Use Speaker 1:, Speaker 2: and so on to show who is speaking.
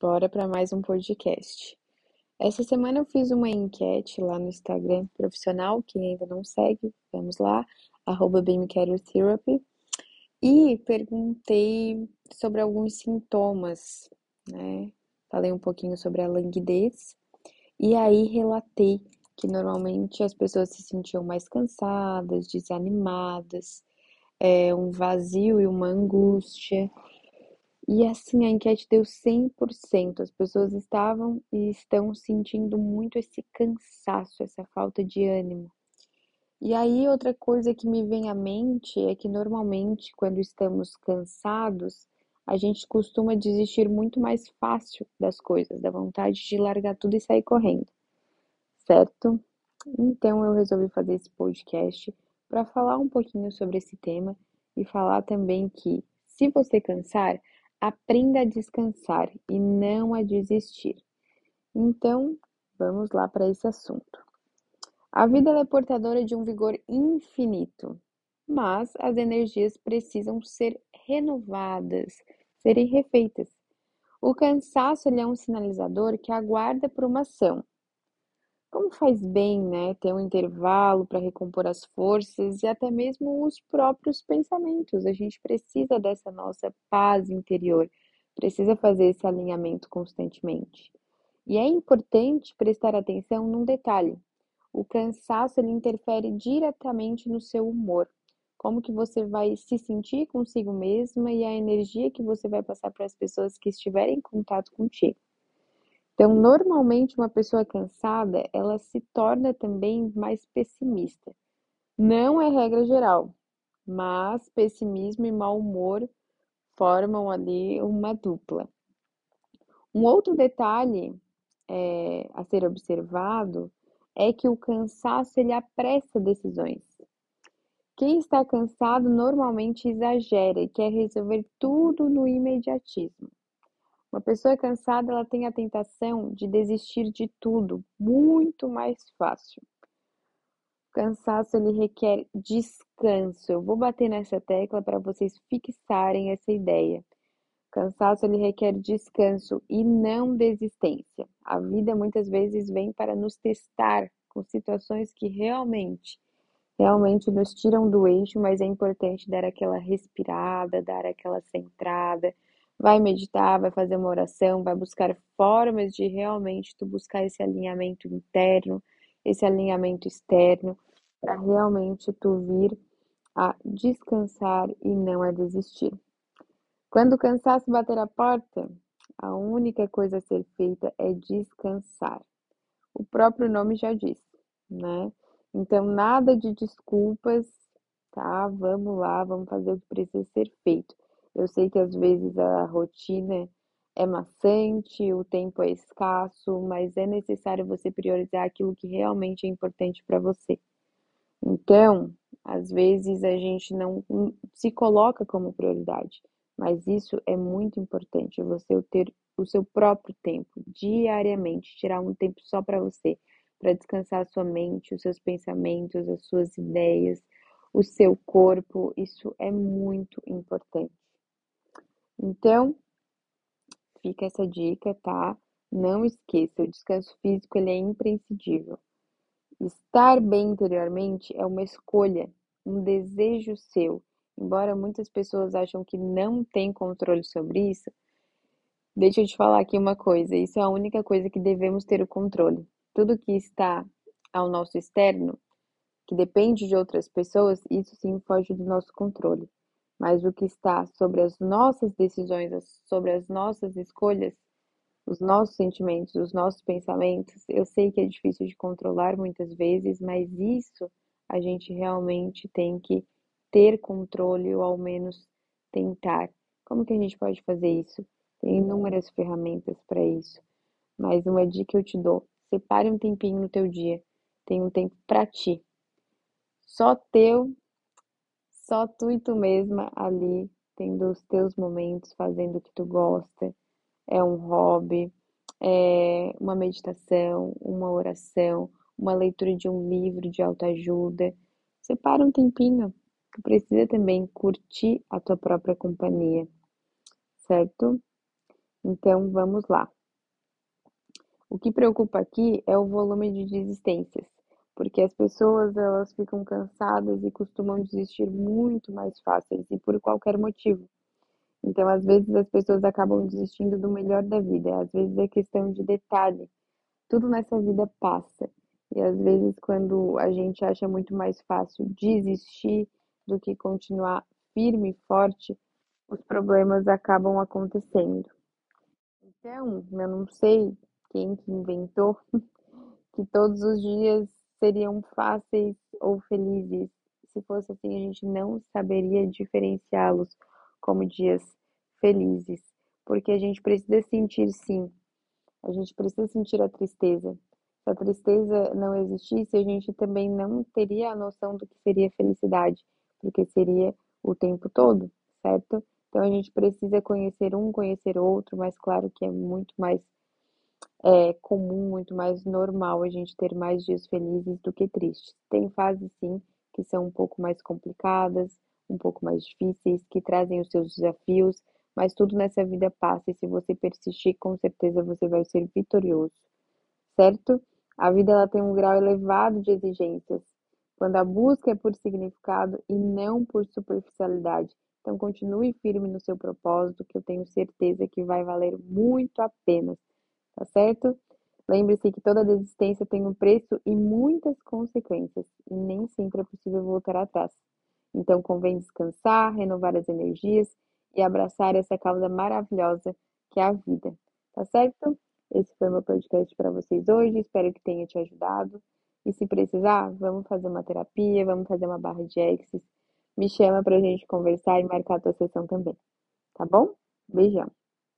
Speaker 1: Bora para mais um podcast. Essa semana eu fiz uma enquete lá no Instagram profissional, quem ainda não segue, vamos lá, arroba Therapy, e perguntei sobre alguns sintomas, né? Falei um pouquinho sobre a languidez, e aí relatei que normalmente as pessoas se sentiam mais cansadas, desanimadas, é, um vazio e uma angústia, e assim a enquete deu 100%. As pessoas estavam e estão sentindo muito esse cansaço, essa falta de ânimo. E aí outra coisa que me vem à mente é que normalmente quando estamos cansados, a gente costuma desistir muito mais fácil das coisas, da vontade de largar tudo e sair correndo. Certo? Então eu resolvi fazer esse podcast para falar um pouquinho sobre esse tema e falar também que se você cansar, Aprenda a descansar e não a desistir. Então, vamos lá para esse assunto. A vida é portadora de um vigor infinito, mas as energias precisam ser renovadas, serem refeitas. O cansaço é um sinalizador que aguarda por uma ação, como faz bem, né, ter um intervalo para recompor as forças e até mesmo os próprios pensamentos. A gente precisa dessa nossa paz interior, precisa fazer esse alinhamento constantemente. E é importante prestar atenção num detalhe. O cansaço ele interfere diretamente no seu humor. Como que você vai se sentir consigo mesma e a energia que você vai passar para as pessoas que estiverem em contato contigo. Então, normalmente uma pessoa cansada, ela se torna também mais pessimista. Não é regra geral, mas pessimismo e mau humor formam ali uma dupla. Um outro detalhe é, a ser observado é que o cansaço ele apressa decisões. Quem está cansado normalmente exagera e quer resolver tudo no imediatismo. Uma pessoa cansada, ela tem a tentação de desistir de tudo muito mais fácil. O cansaço ele requer descanso. Eu vou bater nessa tecla para vocês fixarem essa ideia. O cansaço ele requer descanso e não desistência. A vida muitas vezes vem para nos testar com situações que realmente realmente nos tiram do eixo, mas é importante dar aquela respirada, dar aquela centrada, vai meditar, vai fazer uma oração, vai buscar formas de realmente tu buscar esse alinhamento interno, esse alinhamento externo, para realmente tu vir a descansar e não a desistir. Quando o cansaço bater a porta, a única coisa a ser feita é descansar. O próprio nome já diz, né? Então, nada de desculpas, tá? Vamos lá, vamos fazer o que precisa ser feito. Eu sei que às vezes a rotina é maçante, o tempo é escasso, mas é necessário você priorizar aquilo que realmente é importante para você. Então, às vezes a gente não se coloca como prioridade, mas isso é muito importante, você ter o seu próprio tempo, diariamente, tirar um tempo só para você, para descansar a sua mente, os seus pensamentos, as suas ideias, o seu corpo, isso é muito importante. Então, fica essa dica, tá? Não esqueça, o descanso físico ele é imprescindível. Estar bem interiormente é uma escolha, um desejo seu. Embora muitas pessoas acham que não tem controle sobre isso, deixa eu te falar aqui uma coisa, isso é a única coisa que devemos ter o controle. Tudo que está ao nosso externo, que depende de outras pessoas, isso sim foge do nosso controle mas o que está sobre as nossas decisões, sobre as nossas escolhas, os nossos sentimentos, os nossos pensamentos, eu sei que é difícil de controlar muitas vezes, mas isso a gente realmente tem que ter controle ou ao menos tentar. Como que a gente pode fazer isso? Tem inúmeras ferramentas para isso. Mas uma dica que eu te dou: separe um tempinho no teu dia. Tem um tempo para ti. Só teu só tu e tu mesma ali, tendo os teus momentos, fazendo o que tu gosta. É um hobby, é uma meditação, uma oração, uma leitura de um livro de autoajuda. Separa um tempinho. Tu precisa também curtir a tua própria companhia, certo? Então, vamos lá. O que preocupa aqui é o volume de desistências, porque as pessoas elas ficam cansadas e costumam desistir muito mais fáceis e por qualquer motivo. Então, às vezes as pessoas acabam desistindo do melhor da vida, às vezes é questão de detalhe. Tudo nessa vida passa. E às vezes quando a gente acha muito mais fácil desistir do que continuar firme e forte, os problemas acabam acontecendo. Então, eu não sei quem que inventou que todos os dias seriam fáceis ou felizes. Se fosse assim, a gente não saberia diferenciá-los como dias felizes, porque a gente precisa sentir sim, a gente precisa sentir a tristeza. Se a tristeza não existisse, a gente também não teria a noção do que seria felicidade, porque seria o tempo todo, certo? Então a gente precisa conhecer um, conhecer outro, mas claro que é muito mais é comum, muito mais normal a gente ter mais dias felizes do que tristes. Tem fases sim que são um pouco mais complicadas, um pouco mais difíceis, que trazem os seus desafios, mas tudo nessa vida passa e se você persistir, com certeza você vai ser vitorioso, certo? A vida ela tem um grau elevado de exigências, quando a busca é por significado e não por superficialidade. Então continue firme no seu propósito, que eu tenho certeza que vai valer muito a pena tá certo? Lembre-se que toda desistência tem um preço e muitas consequências, e nem sempre é possível voltar atrás. Então convém descansar, renovar as energias e abraçar essa causa maravilhosa que é a vida, tá certo? Esse foi meu podcast para vocês hoje, espero que tenha te ajudado. E se precisar, vamos fazer uma terapia, vamos fazer uma barra de exercícios. Me chama para a gente conversar e marcar a tua sessão também, tá bom? Beijão!